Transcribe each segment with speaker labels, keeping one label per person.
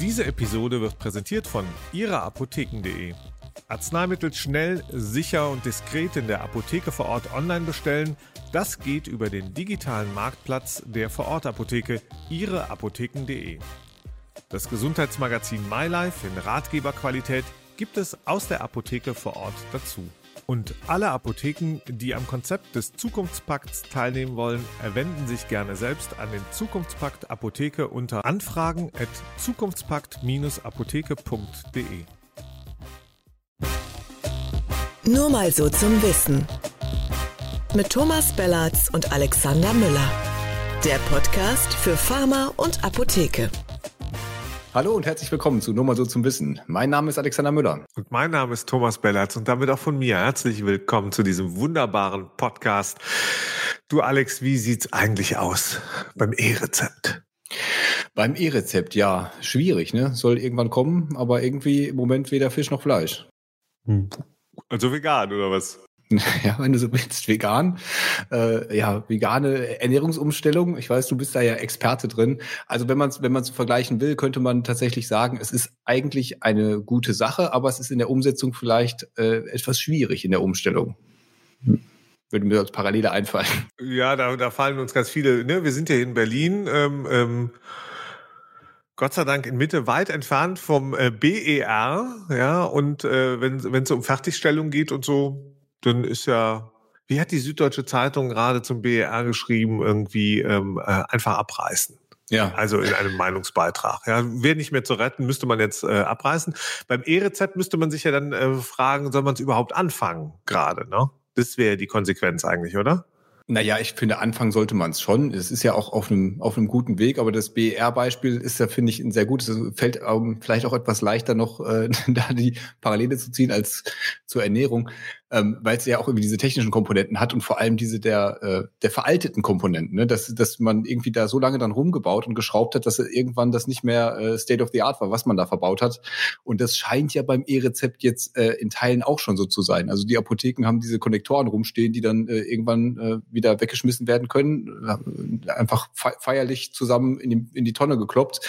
Speaker 1: Diese Episode wird präsentiert von Ihrer Apotheken.de. Arzneimittel schnell, sicher und diskret in der Apotheke vor Ort online bestellen, das geht über den digitalen Marktplatz der Vorortapotheke Ihre Apotheken.de. Das Gesundheitsmagazin MyLife in Ratgeberqualität gibt es aus der Apotheke vor Ort dazu. Und alle Apotheken, die am Konzept des Zukunftspakts teilnehmen wollen, wenden sich gerne selbst an den Zukunftspakt Apotheke unter Anfragen at zukunftspakt-apotheke.de.
Speaker 2: Nur mal so zum Wissen. Mit Thomas Bellatz und Alexander Müller. Der Podcast für Pharma und Apotheke.
Speaker 3: Hallo und herzlich willkommen zu Nur mal so zum Wissen. Mein Name ist Alexander Müller.
Speaker 1: Und mein Name ist Thomas Bellatz und damit auch von mir herzlich willkommen zu diesem wunderbaren Podcast. Du Alex, wie sieht's eigentlich aus beim E-Rezept?
Speaker 3: Beim E-Rezept, ja, schwierig, ne? Soll irgendwann kommen, aber irgendwie im Moment weder Fisch noch Fleisch.
Speaker 1: Also vegan oder was?
Speaker 3: Ja, wenn du so willst, vegan. Äh, ja, vegane Ernährungsumstellung. Ich weiß, du bist da ja Experte drin. Also wenn man es wenn man's vergleichen will, könnte man tatsächlich sagen, es ist eigentlich eine gute Sache, aber es ist in der Umsetzung vielleicht äh, etwas schwierig in der Umstellung. Würde mir als Parallele einfallen.
Speaker 1: Ja, da, da fallen uns ganz viele. Ne? Wir sind ja in Berlin. Ähm, ähm Gott sei Dank in Mitte weit entfernt vom äh, BER, ja, und äh, wenn es um Fertigstellung geht und so, dann ist ja, wie hat die Süddeutsche Zeitung gerade zum BER geschrieben, irgendwie ähm, äh, einfach abreißen. Ja. Also in einem Meinungsbeitrag. Ja, wäre nicht mehr zu retten, müsste man jetzt äh, abreißen. Beim E-Rezept müsste man sich ja dann äh, fragen, soll man es überhaupt anfangen gerade, ne? Das wäre die Konsequenz eigentlich, oder?
Speaker 3: Naja, ich finde, anfangen sollte man es schon. Es ist ja auch auf einem, auf einem guten Weg, aber das BER-Beispiel ist ja, finde ich, ein sehr gutes. Es fällt ähm, vielleicht auch etwas leichter noch, äh, da die Parallele zu ziehen als zur Ernährung ähm, weil es ja auch irgendwie diese technischen Komponenten hat und vor allem diese der, äh, der veralteten Komponenten, ne? dass, dass man irgendwie da so lange dann rumgebaut und geschraubt hat, dass irgendwann das nicht mehr äh, State of the Art war, was man da verbaut hat. Und das scheint ja beim E-Rezept jetzt äh, in Teilen auch schon so zu sein. Also die Apotheken haben diese Konnektoren rumstehen, die dann äh, irgendwann äh, wieder weggeschmissen werden können, äh, einfach feierlich zusammen in die, in die Tonne gekloppt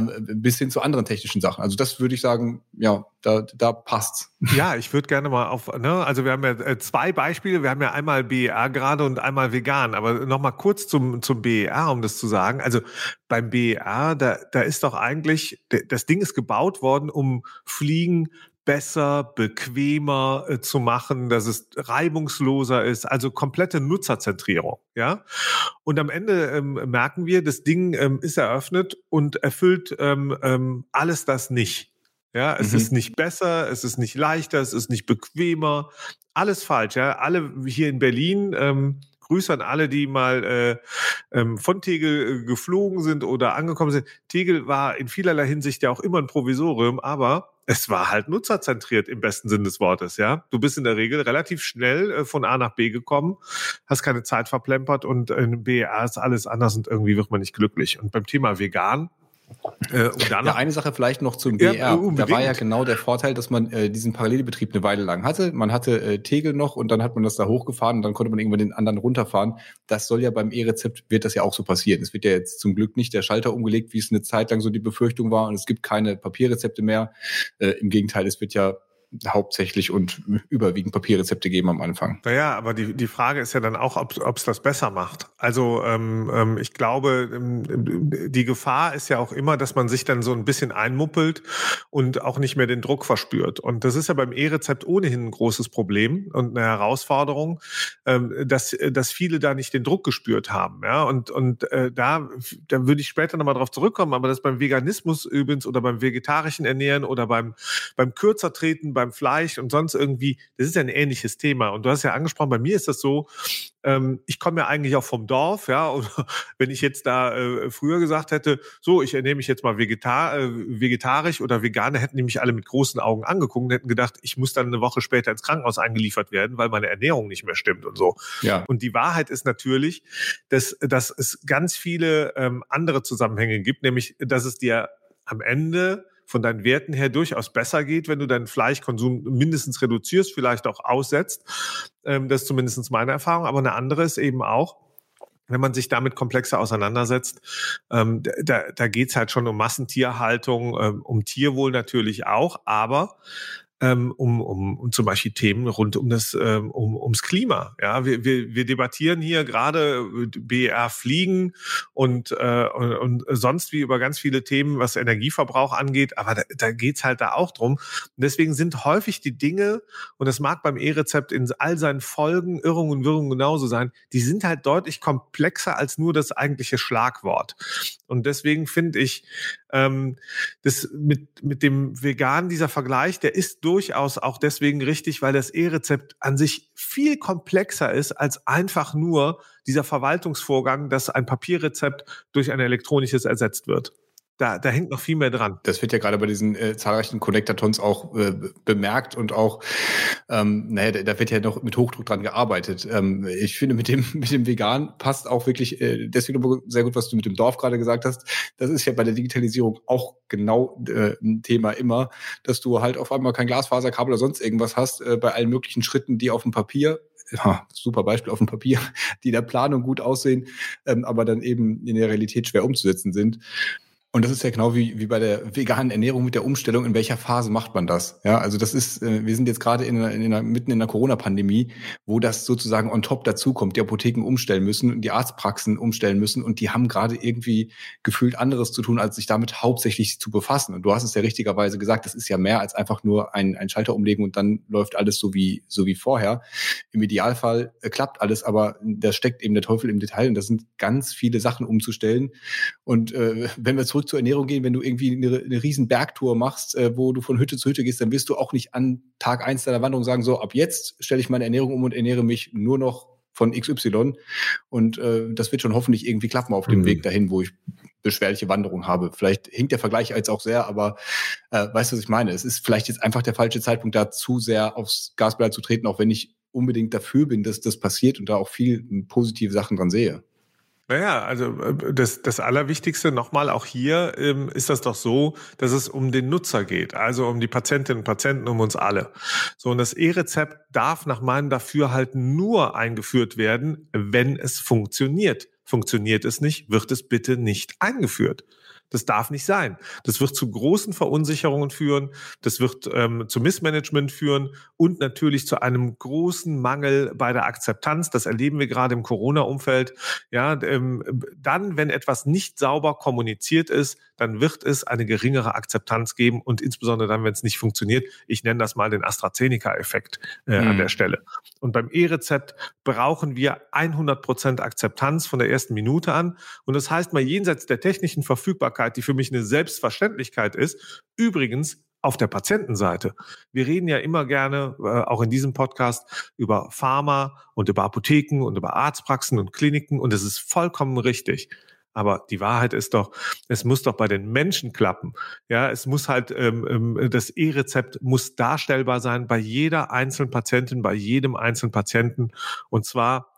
Speaker 3: bis hin zu anderen technischen Sachen. Also das würde ich sagen, ja, da, da passt's.
Speaker 1: Ja, ich würde gerne mal auf, ne, also wir haben ja äh, zwei Beispiele, wir haben ja einmal BER gerade und einmal vegan, aber nochmal kurz zum, zum BER, um das zu sagen. Also beim BER, da, da ist doch eigentlich, das Ding ist gebaut worden, um Fliegen besser, bequemer äh, zu machen, dass es reibungsloser ist, also komplette Nutzerzentrierung, ja. Und am Ende ähm, merken wir, das Ding ähm, ist eröffnet und erfüllt ähm, ähm, alles das nicht. Ja, es mhm. ist nicht besser, es ist nicht leichter, es ist nicht bequemer, alles falsch. Ja, alle hier in Berlin. Ähm, Grüße an alle, die mal äh, ähm, von Tegel äh, geflogen sind oder angekommen sind. Tegel war in vielerlei Hinsicht ja auch immer ein Provisorium, aber es war halt nutzerzentriert im besten Sinn des Wortes, ja. Du bist in der Regel relativ schnell äh, von A nach B gekommen, hast keine Zeit verplempert und in BER ist alles anders und irgendwie wird man nicht glücklich. Und beim Thema vegan,
Speaker 3: äh, ja, eine Sache vielleicht noch zum BR. Ja, da war ja genau der Vorteil, dass man äh, diesen Parallelbetrieb eine Weile lang hatte. Man hatte äh, Tegel noch und dann hat man das da hochgefahren und dann konnte man irgendwann den anderen runterfahren. Das soll ja beim E-Rezept, wird das ja auch so passieren. Es wird ja jetzt zum Glück nicht der Schalter umgelegt, wie es eine Zeit lang so die Befürchtung war und es gibt keine Papierrezepte mehr. Äh, Im Gegenteil, es wird ja hauptsächlich und überwiegend Papierrezepte geben am Anfang.
Speaker 1: Naja, aber die, die Frage ist ja dann auch, ob es das besser macht. Also ähm, ähm, ich glaube, ähm, die Gefahr ist ja auch immer, dass man sich dann so ein bisschen einmuppelt und auch nicht mehr den Druck verspürt. Und das ist ja beim E-Rezept ohnehin ein großes Problem und eine Herausforderung, ähm, dass, dass viele da nicht den Druck gespürt haben. Ja? Und, und äh, da, da würde ich später nochmal drauf zurückkommen, aber das beim Veganismus übrigens oder beim vegetarischen Ernähren oder beim, beim Kürzertreten, beim Fleisch und sonst irgendwie, das ist ja ein ähnliches Thema. Und du hast ja angesprochen, bei mir ist das so, ähm, ich komme ja eigentlich auch vom Dorf, ja, und wenn ich jetzt da äh, früher gesagt hätte, so, ich ernähre mich jetzt mal vegetar äh, vegetarisch oder Veganer, hätten die mich alle mit großen Augen angeguckt und hätten gedacht, ich muss dann eine Woche später ins Krankenhaus eingeliefert werden, weil meine Ernährung nicht mehr stimmt und so. Ja. Und die Wahrheit ist natürlich, dass, dass es ganz viele ähm, andere Zusammenhänge gibt, nämlich, dass es dir am Ende von deinen Werten her durchaus besser geht, wenn du deinen Fleischkonsum mindestens reduzierst, vielleicht auch aussetzt. Ähm, das ist zumindest meine Erfahrung. Aber eine andere ist eben auch, wenn man sich damit komplexer auseinandersetzt, ähm, da, da geht's halt schon um Massentierhaltung, ähm, um Tierwohl natürlich auch, aber ähm, um, um, um zum Beispiel Themen rund um das ähm, um, ums Klima. Ja, wir, wir, wir debattieren hier gerade BR Fliegen und, äh, und, und sonst wie über ganz viele Themen, was Energieverbrauch angeht, aber da, da geht's halt da auch drum. Und deswegen sind häufig die Dinge, und das mag beim E-Rezept in all seinen Folgen, Irrungen und Wirrungen genauso sein, die sind halt deutlich komplexer als nur das eigentliche Schlagwort. Und deswegen finde ich, ähm, das mit, mit dem Vegan, dieser Vergleich, der ist durchaus auch deswegen richtig, weil das E-Rezept an sich viel komplexer ist als einfach nur dieser Verwaltungsvorgang, dass ein Papierrezept durch ein elektronisches ersetzt wird da, da hängt noch viel mehr dran.
Speaker 3: Das wird ja gerade bei diesen äh, zahlreichen Connectatons auch äh, bemerkt und auch, ähm, naja, da, da wird ja noch mit Hochdruck dran gearbeitet. Ähm, ich finde, mit dem, mit dem Vegan passt auch wirklich äh, deswegen sehr gut, was du mit dem Dorf gerade gesagt hast. Das ist ja bei der Digitalisierung auch genau äh, ein Thema immer, dass du halt auf einmal kein Glasfaserkabel oder sonst irgendwas hast, äh, bei allen möglichen Schritten, die auf dem Papier ja, super Beispiel auf dem Papier, die in der Planung gut aussehen, ähm, aber dann eben in der Realität schwer umzusetzen sind. Und das ist ja genau wie, wie bei der veganen Ernährung mit der Umstellung. In welcher Phase macht man das? Ja, also das ist, äh, wir sind jetzt gerade in, in, in mitten in der Corona-Pandemie, wo das sozusagen on top dazukommt. Die Apotheken umstellen müssen, die Arztpraxen umstellen müssen und die haben gerade irgendwie gefühlt anderes zu tun, als sich damit hauptsächlich zu befassen. Und du hast es ja richtigerweise gesagt, das ist ja mehr als einfach nur ein, ein Schalter umlegen und dann läuft alles so wie, so wie vorher. Im Idealfall äh, klappt alles, aber da steckt eben der Teufel im Detail und das sind ganz viele Sachen umzustellen. Und äh, wenn wir zurück zurück zur Ernährung gehen, wenn du irgendwie eine, eine riesen Bergtour machst, äh, wo du von Hütte zu Hütte gehst, dann wirst du auch nicht an Tag eins deiner Wanderung sagen, so ab jetzt stelle ich meine Ernährung um und ernähre mich nur noch von XY. Und äh, das wird schon hoffentlich irgendwie klappen auf dem mhm. Weg dahin, wo ich beschwerliche Wanderung habe. Vielleicht hinkt der Vergleich jetzt auch sehr, aber äh, weißt du, was ich meine? Es ist vielleicht jetzt einfach der falsche Zeitpunkt, da zu sehr aufs Gaspedal zu treten, auch wenn ich unbedingt dafür bin, dass das passiert und da auch viel positive Sachen dran sehe.
Speaker 1: Naja, also äh, das, das Allerwichtigste nochmal, auch hier ähm, ist das doch so, dass es um den Nutzer geht, also um die Patientinnen und Patienten, um uns alle. So, und das E-Rezept darf nach meinem Dafürhalten nur eingeführt werden, wenn es funktioniert. Funktioniert es nicht, wird es bitte nicht eingeführt. Das darf nicht sein. Das wird zu großen Verunsicherungen führen, das wird ähm, zu Missmanagement führen und natürlich zu einem großen Mangel bei der Akzeptanz. Das erleben wir gerade im Corona-Umfeld. Ja, ähm, dann, wenn etwas nicht sauber kommuniziert ist, dann wird es eine geringere Akzeptanz geben und insbesondere dann, wenn es nicht funktioniert. Ich nenne das mal den AstraZeneca-Effekt äh, mhm. an der Stelle. Und beim E-Rezept brauchen wir 100 Prozent Akzeptanz von der ersten Minute an. Und das heißt mal jenseits der technischen Verfügbarkeit Verfügbarkeit, die für mich eine Selbstverständlichkeit ist, übrigens auf der Patientenseite. Wir reden ja immer gerne, äh, auch in diesem Podcast, über Pharma und über Apotheken und über Arztpraxen und Kliniken und es ist vollkommen richtig. Aber die Wahrheit ist doch, es muss doch bei den Menschen klappen. Ja, es muss halt, ähm, ähm das E-Rezept muss darstellbar sein bei jeder einzelnen Patientin, bei jedem einzelnen Patienten. Und zwar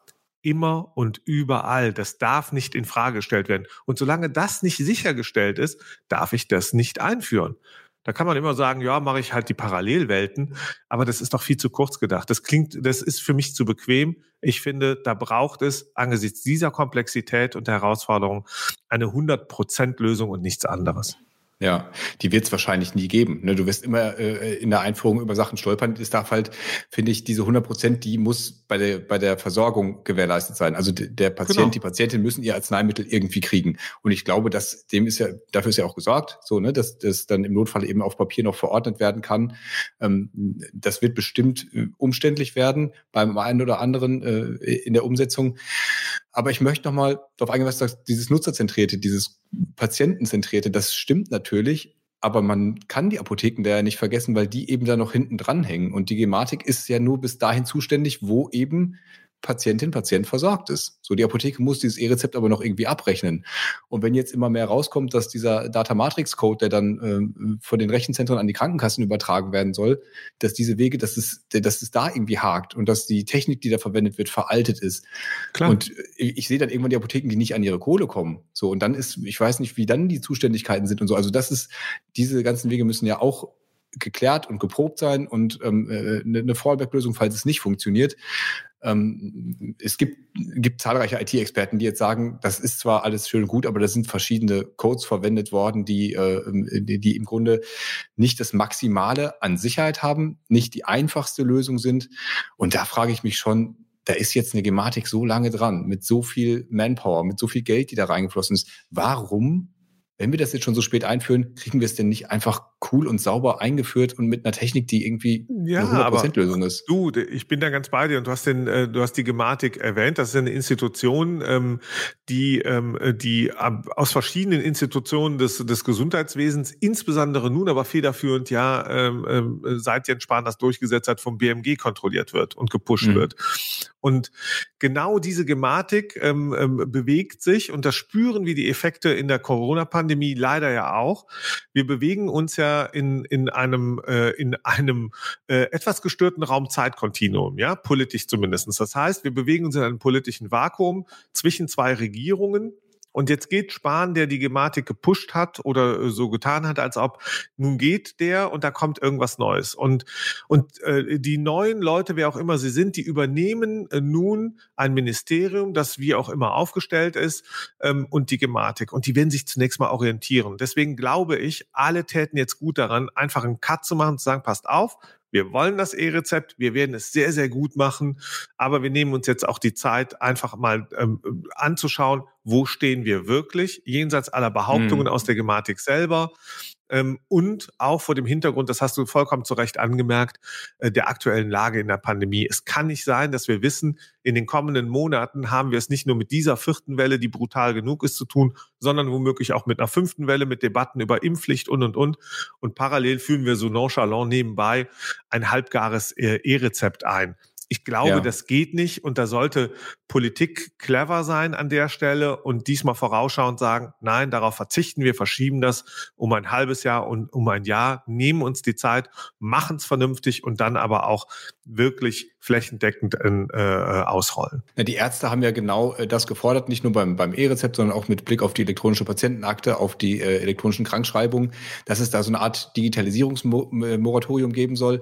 Speaker 1: immer und überall. Das darf nicht in Frage gestellt werden. Und solange das nicht sichergestellt ist, darf ich das nicht einführen. Da kann man immer sagen, ja, mache ich halt die Parallelwelten, aber das ist doch viel zu kurz gedacht. Das klingt, das ist für mich zu bequem. Ich finde, da braucht es angesichts dieser Komplexität und der Herausforderung eine 100% Lösung und nichts anderes.
Speaker 3: Ja, die wird es wahrscheinlich nie geben. Ne? Du wirst immer äh, in der Einführung über Sachen stolpern. Es darf halt, finde ich, diese 100 Prozent, die muss bei der, bei der Versorgung gewährleistet sein. Also der Patient, genau. die Patientin müssen ihr Arzneimittel irgendwie kriegen. Und ich glaube, dass dem ist ja, dafür ist ja auch gesorgt, so, ne, dass das dann im Notfall eben auf Papier noch verordnet werden kann. Ähm, das wird bestimmt äh, umständlich werden beim einen oder anderen äh, in der Umsetzung. Aber ich möchte nochmal darauf eingehen, was du sagst, dieses Nutzerzentrierte, dieses Patientenzentrierte, das stimmt natürlich, aber man kann die Apotheken da ja nicht vergessen, weil die eben da noch hinten dranhängen. Und die Gematik ist ja nur bis dahin zuständig, wo eben Patientin, Patient versorgt ist. So, die Apotheke muss dieses E-Rezept aber noch irgendwie abrechnen. Und wenn jetzt immer mehr rauskommt, dass dieser Data Matrix Code, der dann äh, von den Rechenzentren an die Krankenkassen übertragen werden soll, dass diese Wege, dass es, dass es da irgendwie hakt und dass die Technik, die da verwendet wird, veraltet ist. Klar. Und ich, ich sehe dann irgendwann die Apotheken, die nicht an ihre Kohle kommen. So, und dann ist, ich weiß nicht, wie dann die Zuständigkeiten sind und so. Also das ist, diese ganzen Wege müssen ja auch geklärt und geprobt sein und ähm, äh, eine Fallback-Lösung, falls es nicht funktioniert. Ähm, es gibt, gibt zahlreiche IT-Experten, die jetzt sagen, das ist zwar alles schön und gut, aber da sind verschiedene Codes verwendet worden, die, äh, die, die im Grunde nicht das Maximale an Sicherheit haben, nicht die einfachste Lösung sind. Und da frage ich mich schon, da ist jetzt eine Gematik so lange dran, mit so viel Manpower, mit so viel Geld, die da reingeflossen ist. Warum wenn wir das jetzt schon so spät einführen, kriegen wir es denn nicht einfach cool und sauber eingeführt und mit einer Technik, die irgendwie
Speaker 1: ja, eine 100% Lösung ist? Du, ich bin da ganz bei dir und du hast den, äh, du hast die Gematik erwähnt. Das ist eine Institution, ähm, die, ähm, die aus verschiedenen Institutionen des, des Gesundheitswesens, insbesondere nun aber federführend ja, ähm, seit Jens Spahn das durchgesetzt hat, vom BMG kontrolliert wird und gepusht mhm. wird. Und genau diese Gematik ähm, bewegt sich und das spüren wir die Effekte in der Corona-Pandemie leider ja auch. Wir bewegen uns ja in, in einem, äh, in einem äh, etwas gestörten Raum-Zeit-Kontinuum, ja, politisch zumindestens. Das heißt, wir bewegen uns in einem politischen Vakuum zwischen zwei Regierungen, und jetzt geht Spahn, der die Gematik gepusht hat oder äh, so getan hat, als ob nun geht der und da kommt irgendwas Neues. Und, und äh, die neuen Leute, wer auch immer sie sind, die übernehmen äh, nun ein Ministerium, das wie auch immer aufgestellt ist ähm, und die Gematik. Und die werden sich zunächst mal orientieren. Deswegen glaube ich, alle täten jetzt gut daran, einfach einen Cut zu machen, zu sagen, passt auf, wir wollen das E-Rezept, wir werden es sehr, sehr gut machen, aber wir nehmen uns jetzt auch die Zeit, einfach mal ähm, anzuschauen, wo stehen wir wirklich, jenseits aller Behauptungen mhm. aus der Gematik selber ähm, und auch vor dem Hintergrund, das hast du vollkommen zu Recht angemerkt, äh, der aktuellen Lage in der Pandemie. Es kann nicht sein, dass wir wissen, in den kommenden Monaten haben wir es nicht nur mit dieser vierten Welle, die brutal genug ist, zu tun, sondern womöglich auch mit einer fünften Welle, mit Debatten über Impfpflicht und, und, und. Und parallel führen wir so nonchalant nebenbei ein halbgares äh, E-Rezept ein. Ich glaube, ja. das geht nicht und da sollte Politik clever sein an der Stelle und diesmal vorausschauend sagen, nein, darauf verzichten wir, verschieben das um ein halbes Jahr und um ein Jahr, nehmen uns die Zeit, machen es vernünftig und dann aber auch wirklich flächendeckend äh, ausrollen.
Speaker 3: Ja, die Ärzte haben ja genau äh, das gefordert, nicht nur beim, beim E-Rezept, sondern auch mit Blick auf die elektronische Patientenakte, auf die äh, elektronischen Krankschreibungen, dass es da so eine Art Digitalisierungsmoratorium geben soll.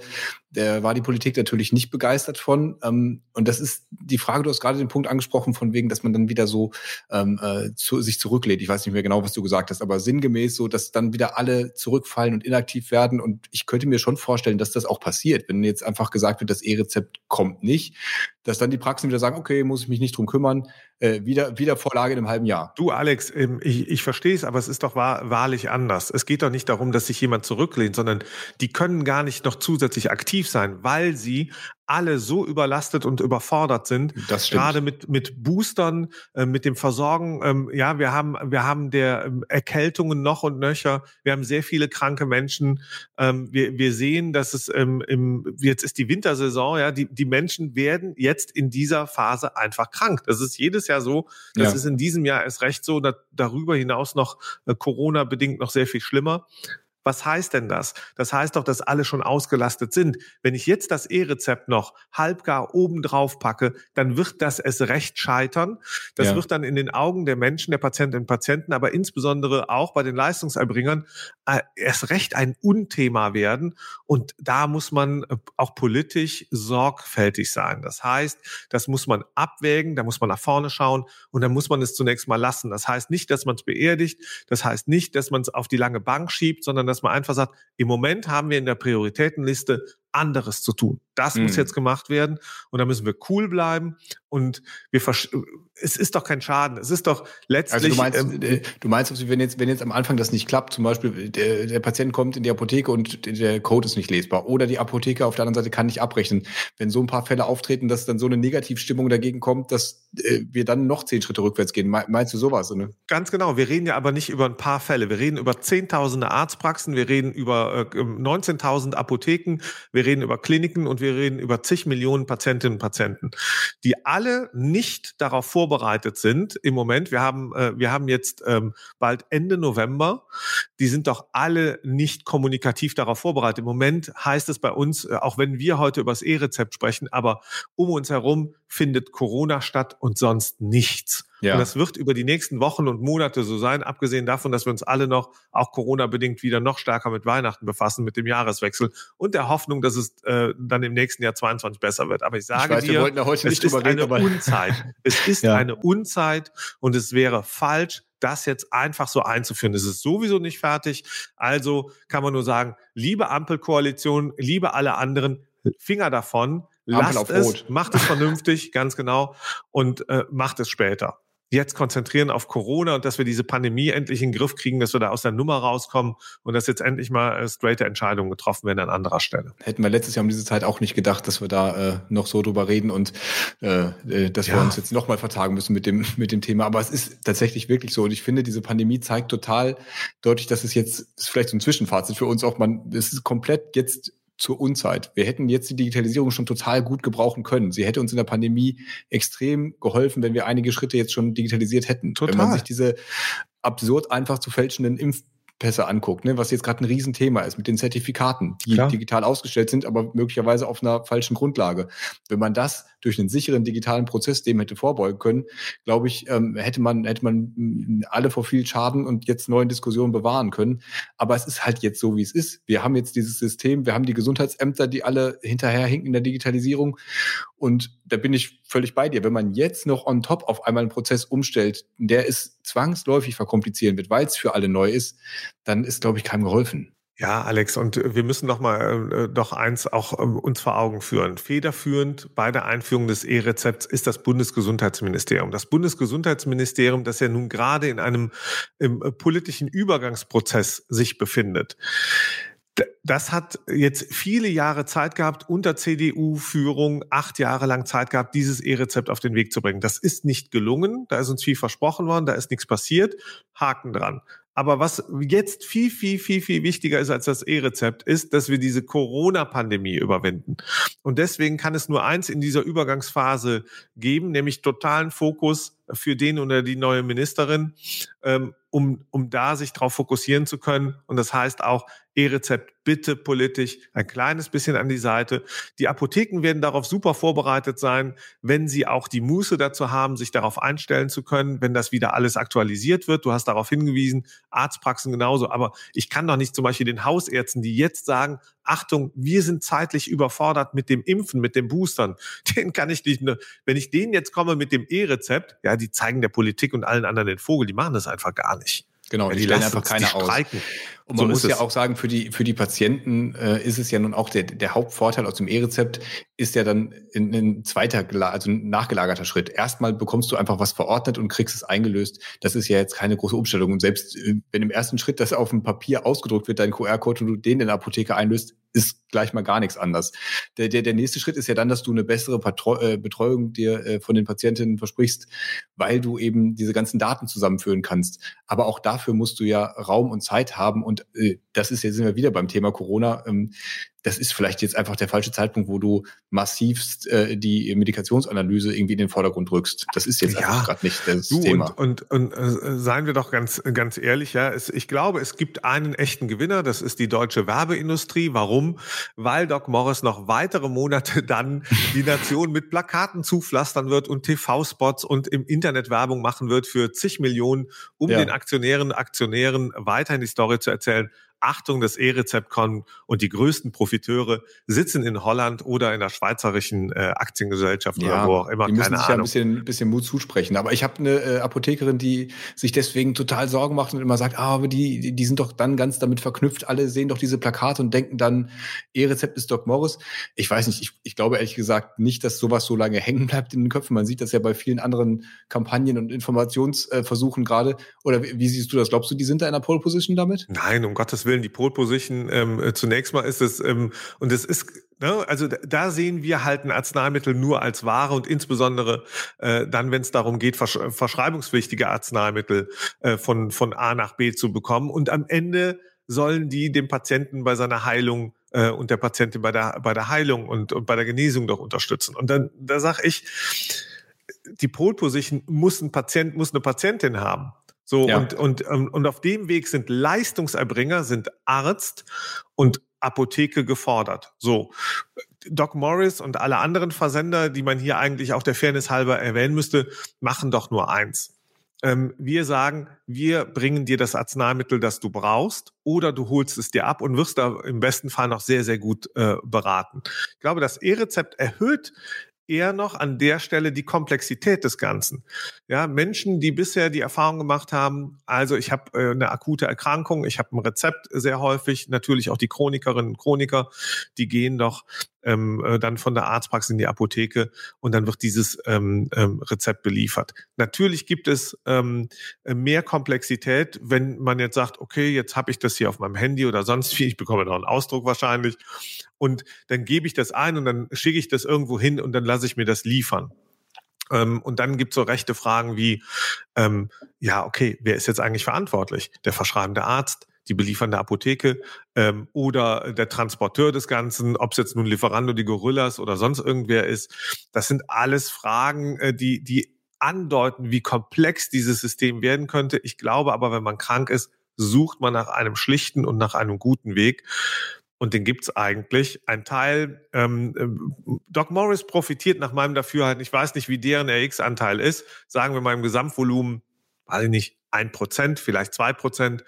Speaker 3: Da war die Politik natürlich nicht begeistert von. Ähm, und das ist die Frage, du hast gerade den Punkt angesprochen, von wegen, dass man dann wieder so ähm, äh, zu, sich zurücklädt. Ich weiß nicht mehr genau, was du gesagt hast, aber sinngemäß so, dass dann wieder alle zurückfallen und inaktiv werden. Und ich könnte mir schon vorstellen, dass das auch passiert, wenn jetzt einfach gesagt wird, das E-Rezept kommt nicht, dass dann die Praxen wieder sagen, okay, muss ich mich nicht drum kümmern, äh, wieder, wieder Vorlage in einem halben Jahr.
Speaker 1: Du, Alex, ähm, ich, ich verstehe es, aber es ist doch wahr, wahrlich anders. Es geht doch nicht darum, dass sich jemand zurücklehnt, sondern die können gar nicht noch zusätzlich aktiv sein, weil sie alle so überlastet und überfordert sind.
Speaker 3: Das stimmt.
Speaker 1: Gerade mit, mit Boostern, äh, mit dem Versorgen. Ähm, ja, wir haben, wir haben der ähm, Erkältungen noch und nöcher. Wir haben sehr viele kranke Menschen. Ähm, wir, wir sehen, dass es ähm, im, jetzt ist die Wintersaison, ja, die, die Menschen werden jetzt in dieser Phase einfach krank. Das ist jedes Jahr so. Das ja. ist in diesem Jahr erst recht so. Da, darüber hinaus noch äh, Corona-bedingt noch sehr viel schlimmer. Was heißt denn das? Das heißt doch, dass alle schon ausgelastet sind. Wenn ich jetzt das E-Rezept noch halbgar oben drauf packe, dann wird das es recht scheitern. Das ja. wird dann in den Augen der Menschen, der Patientinnen und Patienten, aber insbesondere auch bei den Leistungserbringern äh, erst recht ein Unthema werden. Und da muss man äh, auch politisch sorgfältig sein. Das heißt, das muss man abwägen, da muss man nach vorne schauen und dann muss man es zunächst mal lassen. Das heißt nicht, dass man es beerdigt. Das heißt nicht, dass man es auf die lange Bank schiebt, sondern dass man einfach sagt, im Moment haben wir in der Prioritätenliste anderes zu tun. Das mhm. muss jetzt gemacht werden und da müssen wir cool bleiben und wir es ist doch kein Schaden. Es ist doch letztlich. Also
Speaker 3: du meinst, ähm, äh, du meinst, wenn jetzt, wenn jetzt am Anfang das nicht klappt, zum Beispiel der, der Patient kommt in die Apotheke und der Code ist nicht lesbar oder die Apotheke auf der anderen Seite kann nicht abrechnen. Wenn so ein paar Fälle auftreten, dass dann so eine Negativstimmung dagegen kommt, dass äh, wir dann noch zehn Schritte rückwärts gehen. Meinst du sowas? Ne?
Speaker 1: Ganz genau. Wir reden ja aber nicht über ein paar Fälle. Wir reden über zehntausende Arztpraxen, wir reden über äh, 19.000 Apotheken, wir reden über Kliniken und wir reden über zig Millionen Patientinnen und Patienten, die alle nicht darauf vorbereitet sind im Moment. Wir haben, äh, wir haben jetzt ähm, bald Ende November. Die sind doch alle nicht kommunikativ darauf vorbereitet. Im Moment heißt es bei uns, äh, auch wenn wir heute über das E-Rezept sprechen, aber um uns herum findet Corona statt und sonst nichts. Ja. Und das wird über die nächsten Wochen und Monate so sein, abgesehen davon, dass wir uns alle noch, auch Corona-bedingt, wieder noch stärker mit Weihnachten befassen, mit dem Jahreswechsel und der Hoffnung, dass es äh, dann im nächsten Jahr 22 besser wird. Aber ich sage ich weiß, dir, ja es ist reden, eine Unzeit. Es ist ja. eine Unzeit und es wäre falsch, das jetzt einfach so einzuführen. Es ist sowieso nicht fertig. Also kann man nur sagen, liebe Ampelkoalition, liebe alle anderen, Finger davon, lasst es, macht es vernünftig, ganz genau, und äh, macht es später jetzt konzentrieren auf Corona und dass wir diese Pandemie endlich in den Griff kriegen, dass wir da aus der Nummer rauskommen und dass jetzt endlich mal äh, straighte Entscheidungen getroffen werden an anderer Stelle.
Speaker 3: Hätten wir letztes Jahr um diese Zeit auch nicht gedacht, dass wir da äh, noch so drüber reden und äh, äh dass ja. wir uns jetzt nochmal vertagen müssen mit dem, mit dem Thema. Aber es ist tatsächlich wirklich so. Und ich finde, diese Pandemie zeigt total deutlich, dass es jetzt, ist vielleicht so ein Zwischenfazit für uns auch, man, es ist komplett jetzt zur Unzeit. Wir hätten jetzt die Digitalisierung schon total gut gebrauchen können. Sie hätte uns in der Pandemie extrem geholfen, wenn wir einige Schritte jetzt schon digitalisiert hätten. Total. Wenn man sich diese absurd einfach zu fälschenden Impf Pässe anguckt, ne, was jetzt gerade ein Riesenthema ist mit den Zertifikaten, die Klar. digital ausgestellt sind, aber möglicherweise auf einer falschen Grundlage. Wenn man das durch einen sicheren digitalen Prozess dem hätte vorbeugen können, glaube ich, ähm, hätte man hätte man mm, alle vor viel Schaden und jetzt neuen Diskussionen bewahren können. Aber es ist halt jetzt so, wie es ist. Wir haben jetzt dieses System, wir haben die Gesundheitsämter, die alle hinterherhinken in der Digitalisierung. Und da bin ich völlig bei dir. Wenn man jetzt noch on top auf einmal einen Prozess umstellt, der es zwangsläufig verkomplizieren wird, weil es für alle neu ist, dann ist, glaube ich, keinem geholfen.
Speaker 1: Ja, Alex, und wir müssen noch mal äh, doch eins auch äh, uns vor Augen führen. Federführend bei der Einführung des E-Rezepts ist das Bundesgesundheitsministerium. Das Bundesgesundheitsministerium, das ja nun gerade in einem im, äh, politischen Übergangsprozess sich befindet das hat jetzt viele Jahre Zeit gehabt, unter CDU-Führung, acht Jahre lang Zeit gehabt, dieses E-Rezept auf den Weg zu bringen. Das ist nicht gelungen, da ist uns viel versprochen worden, da ist nichts passiert. Haken dran. Aber was jetzt viel, viel, viel, viel wichtiger ist als das E-Rezept, ist, dass wir diese Corona-Pandemie überwinden. Und deswegen kann es nur eins in dieser Übergangsphase geben, nämlich totalen Fokus für den oder die neue Ministerin, ähm, um, um da sich darauf fokussieren zu können. Und das heißt auch, E-Rezept bitte politisch ein kleines bisschen an die Seite. Die Apotheken werden darauf super vorbereitet sein, wenn sie auch die Muße dazu haben, sich darauf einstellen zu können, wenn das wieder alles aktualisiert wird. Du hast darauf hingewiesen, Arztpraxen genauso. Aber ich kann doch nicht zum Beispiel den Hausärzten, die jetzt sagen, Achtung, wir sind zeitlich überfordert mit dem Impfen, mit den Boostern. Den kann ich nicht, wenn ich denen jetzt komme mit dem E-Rezept, ja, die zeigen der Politik und allen anderen den Vogel, die machen das einfach gar nicht.
Speaker 3: Genau, ja, die, die stellen einfach keine aus. Und man so muss ja auch sagen, für die, für die Patienten äh, ist es ja nun auch der, der Hauptvorteil aus dem E-Rezept ist ja dann ein, zweiter, also ein nachgelagerter Schritt. Erstmal bekommst du einfach was verordnet und kriegst es eingelöst. Das ist ja jetzt keine große Umstellung. Und selbst äh, wenn im ersten Schritt das auf dem Papier ausgedruckt wird, dein QR-Code und du den in der Apotheke einlöst, ist gleich mal gar nichts anders. Der, der, der nächste Schritt ist ja dann, dass du eine bessere Patreu äh, Betreuung dir äh, von den Patientinnen versprichst, weil du eben diese ganzen Daten zusammenführen kannst. Aber auch dafür musst du ja Raum und Zeit haben und äh, das ist jetzt sind wir wieder beim Thema Corona. Ähm, das ist vielleicht jetzt einfach der falsche Zeitpunkt, wo du massivst äh, die Medikationsanalyse irgendwie in den Vordergrund rückst. Das ist jetzt ja, gerade nicht das du, Thema.
Speaker 1: Und, und, und äh, seien wir doch ganz, ganz ehrlich, ja, es, ich glaube, es gibt einen echten Gewinner, das ist die deutsche Werbeindustrie. Warum? Weil Doc Morris noch weitere Monate dann die Nation mit Plakaten zupflastern wird und TV-Spots und im Internet Werbung machen wird für zig Millionen, um ja. den Aktionären, Aktionären weiterhin die Story zu erzählen. Achtung, das E-Rezept kommt und die größten Profiteure sitzen in Holland oder in der schweizerischen äh, Aktiengesellschaft ja, oder wo auch immer.
Speaker 3: Die müssen keine sich Ahnung. ja ein bisschen, bisschen Mut zusprechen. Aber ich habe eine äh, Apothekerin, die sich deswegen total Sorgen macht und immer sagt, ah, aber die, die sind doch dann ganz damit verknüpft. Alle sehen doch diese Plakate und denken dann, E-Rezept ist Doc Morris. Ich weiß nicht, ich, ich glaube ehrlich gesagt nicht, dass sowas so lange hängen bleibt in den Köpfen. Man sieht das ja bei vielen anderen Kampagnen und Informationsversuchen gerade. Oder wie, wie siehst du das? Glaubst du, die sind da in der Pole Position damit?
Speaker 1: Nein, um Gottes Willen Willen die Pole Position. Ähm, äh, zunächst mal ist es, ähm, und es ist, ne, also da sehen wir halt ein Arzneimittel nur als Ware und insbesondere äh, dann, wenn es darum geht, versch verschreibungspflichtige Arzneimittel äh, von, von A nach B zu bekommen. Und am Ende sollen die dem Patienten bei seiner Heilung äh, und der Patientin bei der, bei der Heilung und, und bei der Genesung doch unterstützen. Und dann, da sag ich, die Pole Position muss ein Patient, muss eine Patientin haben. So, ja. und, und, ähm, und auf dem Weg sind Leistungserbringer, sind Arzt und Apotheke gefordert. So. Doc Morris und alle anderen Versender, die man hier eigentlich auch der Fairness halber erwähnen müsste, machen doch nur eins. Ähm, wir sagen, wir bringen dir das Arzneimittel, das du brauchst, oder du holst es dir ab und wirst da im besten Fall noch sehr, sehr gut äh, beraten. Ich glaube, das E-Rezept erhöht eher noch an der Stelle die Komplexität des Ganzen. Ja, Menschen, die bisher die Erfahrung gemacht haben, also ich habe äh, eine akute Erkrankung, ich habe ein Rezept sehr häufig, natürlich auch die Chronikerinnen und Chroniker, die gehen doch ähm, äh, dann von der Arztpraxis in die Apotheke und dann wird dieses ähm, ähm, Rezept beliefert. Natürlich gibt es ähm, mehr Komplexität, wenn man jetzt sagt, okay, jetzt habe ich das hier auf meinem Handy oder sonst wie, ich bekomme noch einen Ausdruck wahrscheinlich und dann gebe ich das ein und dann schicke ich das irgendwo hin und dann lasse ich mir das liefern. Ähm, und dann gibt es so rechte Fragen wie, ähm, ja, okay, wer ist jetzt eigentlich verantwortlich? Der verschreibende Arzt, die beliefernde Apotheke ähm, oder der Transporteur des Ganzen, ob es jetzt nun Lieferando, die Gorillas oder sonst irgendwer ist. Das sind alles Fragen, äh, die, die andeuten, wie komplex dieses System werden könnte. Ich glaube aber, wenn man krank ist, sucht man nach einem schlichten und nach einem guten Weg. Und den gibt's eigentlich. Ein Teil, ähm, ähm Doc Morris profitiert nach meinem Dafürhalten, ich weiß nicht, wie deren RX-Anteil ist, sagen wir mal im Gesamtvolumen, weiß ich nicht, ein Prozent, vielleicht zwei Prozent.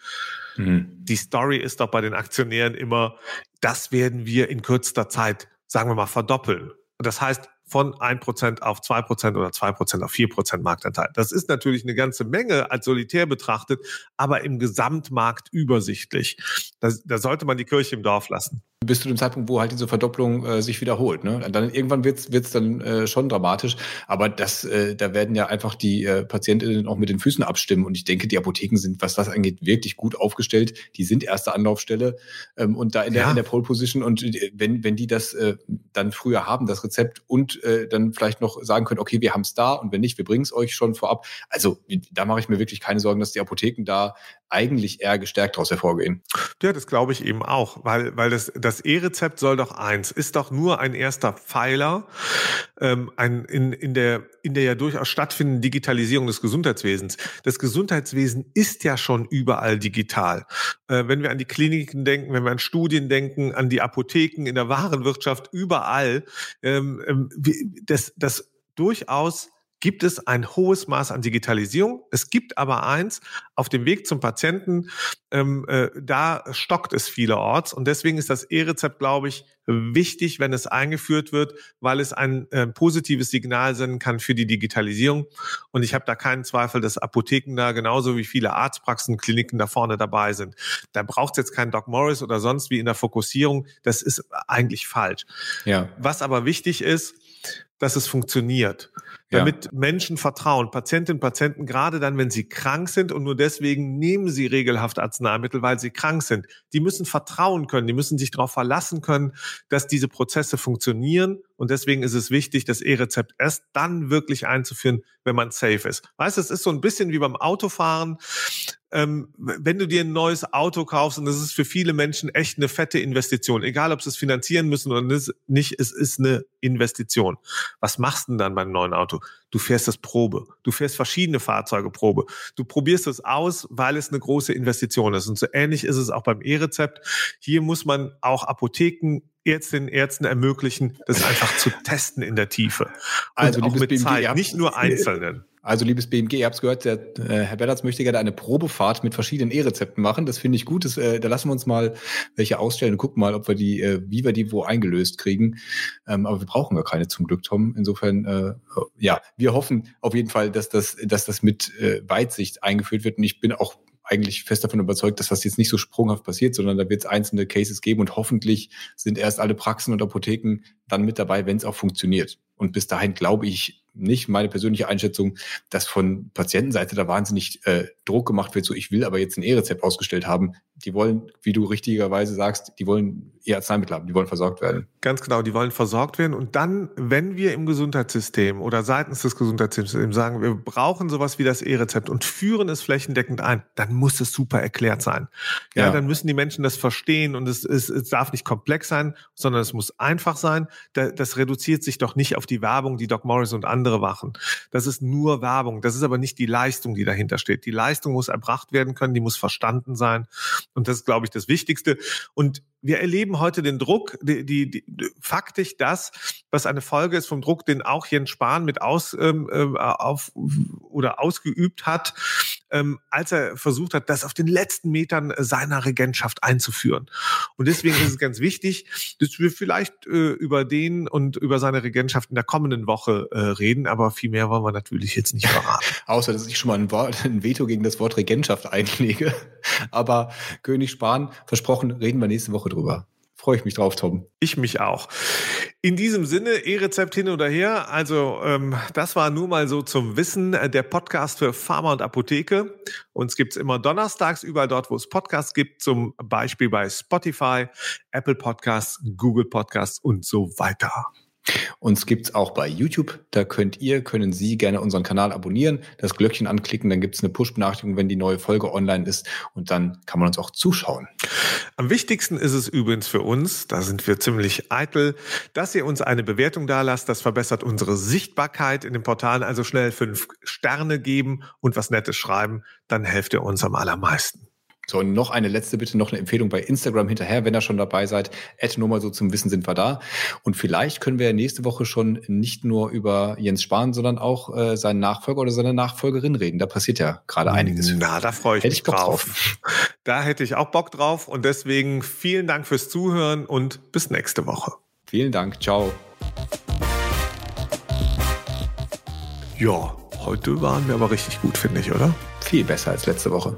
Speaker 1: Mhm. Die Story ist doch bei den Aktionären immer, das werden wir in kürzester Zeit, sagen wir mal, verdoppeln. Das heißt, von 1% auf 2% oder 2% auf 4% Marktanteil. Das ist natürlich eine ganze Menge als solitär betrachtet, aber im Gesamtmarkt übersichtlich. Da, da sollte man die Kirche im Dorf lassen
Speaker 3: bis zu dem Zeitpunkt, wo halt diese Verdopplung äh, sich wiederholt. Ne? Dann irgendwann wird's wird's dann äh, schon dramatisch, aber das, äh, da werden ja einfach die äh, Patientinnen auch mit den Füßen abstimmen. Und ich denke, die Apotheken sind, was das angeht, wirklich gut aufgestellt. Die sind erste Anlaufstelle ähm, und da in der, ja. in der Pole Position. Und äh, wenn wenn die das äh, dann früher haben, das Rezept und äh, dann vielleicht noch sagen können, okay, wir haben's da und wenn nicht, wir bringen's euch schon vorab. Also da mache ich mir wirklich keine Sorgen, dass die Apotheken da eigentlich eher gestärkt daraus hervorgehen.
Speaker 1: Ja, das glaube ich eben auch, weil, weil das, das E-Rezept soll doch eins, ist doch nur ein erster Pfeiler ähm, ein, in, in, der, in der ja durchaus stattfindenden Digitalisierung des Gesundheitswesens. Das Gesundheitswesen ist ja schon überall digital. Äh, wenn wir an die Kliniken denken, wenn wir an Studien denken, an die Apotheken, in der Warenwirtschaft, überall, ähm, ähm, das, das durchaus gibt es ein hohes Maß an Digitalisierung. Es gibt aber eins, auf dem Weg zum Patienten, ähm, äh, da stockt es vielerorts. Und deswegen ist das E-Rezept, glaube ich, wichtig, wenn es eingeführt wird, weil es ein äh, positives Signal senden kann für die Digitalisierung. Und ich habe da keinen Zweifel, dass Apotheken da genauso wie viele Arztpraxen, Kliniken da vorne dabei sind. Da braucht es jetzt kein Doc Morris oder sonst wie in der Fokussierung. Das ist eigentlich falsch. Ja. Was aber wichtig ist, dass es funktioniert damit ja. Menschen vertrauen, Patientinnen und Patienten, gerade dann, wenn sie krank sind und nur deswegen nehmen sie regelhaft Arzneimittel, weil sie krank sind. Die müssen vertrauen können, die müssen sich darauf verlassen können, dass diese Prozesse funktionieren. Und deswegen ist es wichtig, das E-Rezept erst dann wirklich einzuführen, wenn man safe ist. Weißt du, es ist so ein bisschen wie beim Autofahren ähm, wenn du dir ein neues Auto kaufst, und das ist für viele Menschen echt eine fette Investition, egal ob sie es finanzieren müssen oder nicht, es ist eine Investition. Was machst du denn dann beim neuen Auto? Du fährst das Probe. Du fährst verschiedene Fahrzeuge Probe. Du probierst es aus, weil es eine große Investition ist. Und so ähnlich ist es auch beim E-Rezept. Hier muss man auch Apotheken Ärztinnen Ärzten ermöglichen, das einfach zu testen in der Tiefe. Also auch mit BMG, Zeit, nicht nur Einzelnen.
Speaker 3: Also liebes BMG, ihr habt es gehört, der, äh, Herr Bellatz möchte gerne eine Probefahrt mit verschiedenen E-Rezepten machen. Das finde ich gut. Das, äh, da lassen wir uns mal welche ausstellen und gucken mal, ob wir die, äh, wie wir die wo eingelöst kriegen. Ähm, aber wir brauchen gar keine zum Glück, Tom. Insofern, äh, ja, wir hoffen auf jeden Fall, dass das, dass das mit äh, Weitsicht eingeführt wird. Und ich bin auch eigentlich fest davon überzeugt, dass das jetzt nicht so sprunghaft passiert, sondern da wird es einzelne Cases geben und hoffentlich sind erst alle Praxen und Apotheken dann mit dabei, wenn es auch funktioniert. Und bis dahin glaube ich nicht, meine persönliche Einschätzung, dass von Patientenseite da wahnsinnig äh, Druck gemacht wird, so ich will aber jetzt ein E-Rezept ausgestellt haben. Die wollen, wie du richtigerweise sagst, die wollen ihr Arzneimittel haben, die wollen versorgt werden.
Speaker 1: Ganz genau, die wollen versorgt werden. Und dann, wenn wir im Gesundheitssystem oder seitens des Gesundheitssystems sagen, wir brauchen sowas wie das E-Rezept und führen es flächendeckend ein, dann muss es super erklärt sein. Ja, ja. dann müssen die Menschen das verstehen und es, es, es darf nicht komplex sein, sondern es muss einfach sein. Das reduziert sich doch nicht auf die Werbung, die Doc Morris und andere machen. Das ist nur Werbung. Das ist aber nicht die Leistung, die dahinter steht. Die Leistung muss erbracht werden können, die muss verstanden sein. Und das ist, glaube ich, das Wichtigste. Und wir erleben heute den Druck, die, die, die, faktisch das, was eine Folge ist vom Druck, den auch Jens Spahn mit aus ähm, äh, auf oder ausgeübt hat, ähm, als er versucht hat, das auf den letzten Metern seiner Regentschaft einzuführen. Und deswegen ist es ganz wichtig, dass wir vielleicht äh, über den und über seine Regentschaft in der kommenden Woche äh, reden, aber viel mehr wollen wir natürlich jetzt nicht verraten.
Speaker 3: Außer, dass ich schon mal ein, Wort, ein Veto gegen das Wort Regentschaft einlege. Aber König Spahn, versprochen, reden wir nächste Woche drüber. Freue ich mich drauf, Tom.
Speaker 1: Ich mich auch. In diesem Sinne, E-Rezept hin oder her. Also ähm, das war nur mal so zum Wissen äh, der Podcast für Pharma und Apotheke. Uns gibt's immer donnerstags überall dort, wo es Podcasts gibt, zum Beispiel bei Spotify, Apple Podcasts, Google Podcasts und so weiter.
Speaker 3: Uns gibt's auch bei YouTube. Da könnt ihr, können Sie gerne unseren Kanal abonnieren, das Glöckchen anklicken, dann gibt's eine Push-Benachrichtigung, wenn die neue Folge online ist und dann kann man uns auch zuschauen.
Speaker 1: Am wichtigsten ist es übrigens für uns, da sind wir ziemlich eitel, dass ihr uns eine Bewertung da lasst. Das verbessert unsere Sichtbarkeit in den Portalen. Also schnell fünf Sterne geben und was Nettes schreiben, dann helft ihr uns am allermeisten.
Speaker 3: So, und noch eine letzte Bitte, noch eine Empfehlung bei Instagram hinterher, wenn ihr schon dabei seid. Add nur mal so zum Wissen sind wir da. Und vielleicht können wir nächste Woche schon nicht nur über Jens Spahn, sondern auch äh, seinen Nachfolger oder seine Nachfolgerin reden. Da passiert ja gerade einiges.
Speaker 1: Na, da freue ich hätte mich ich drauf. drauf. Da hätte ich auch Bock drauf. Und deswegen vielen Dank fürs Zuhören und bis nächste Woche.
Speaker 3: Vielen Dank. Ciao.
Speaker 1: Ja, heute waren wir aber richtig gut, finde ich, oder?
Speaker 3: Viel besser als letzte Woche.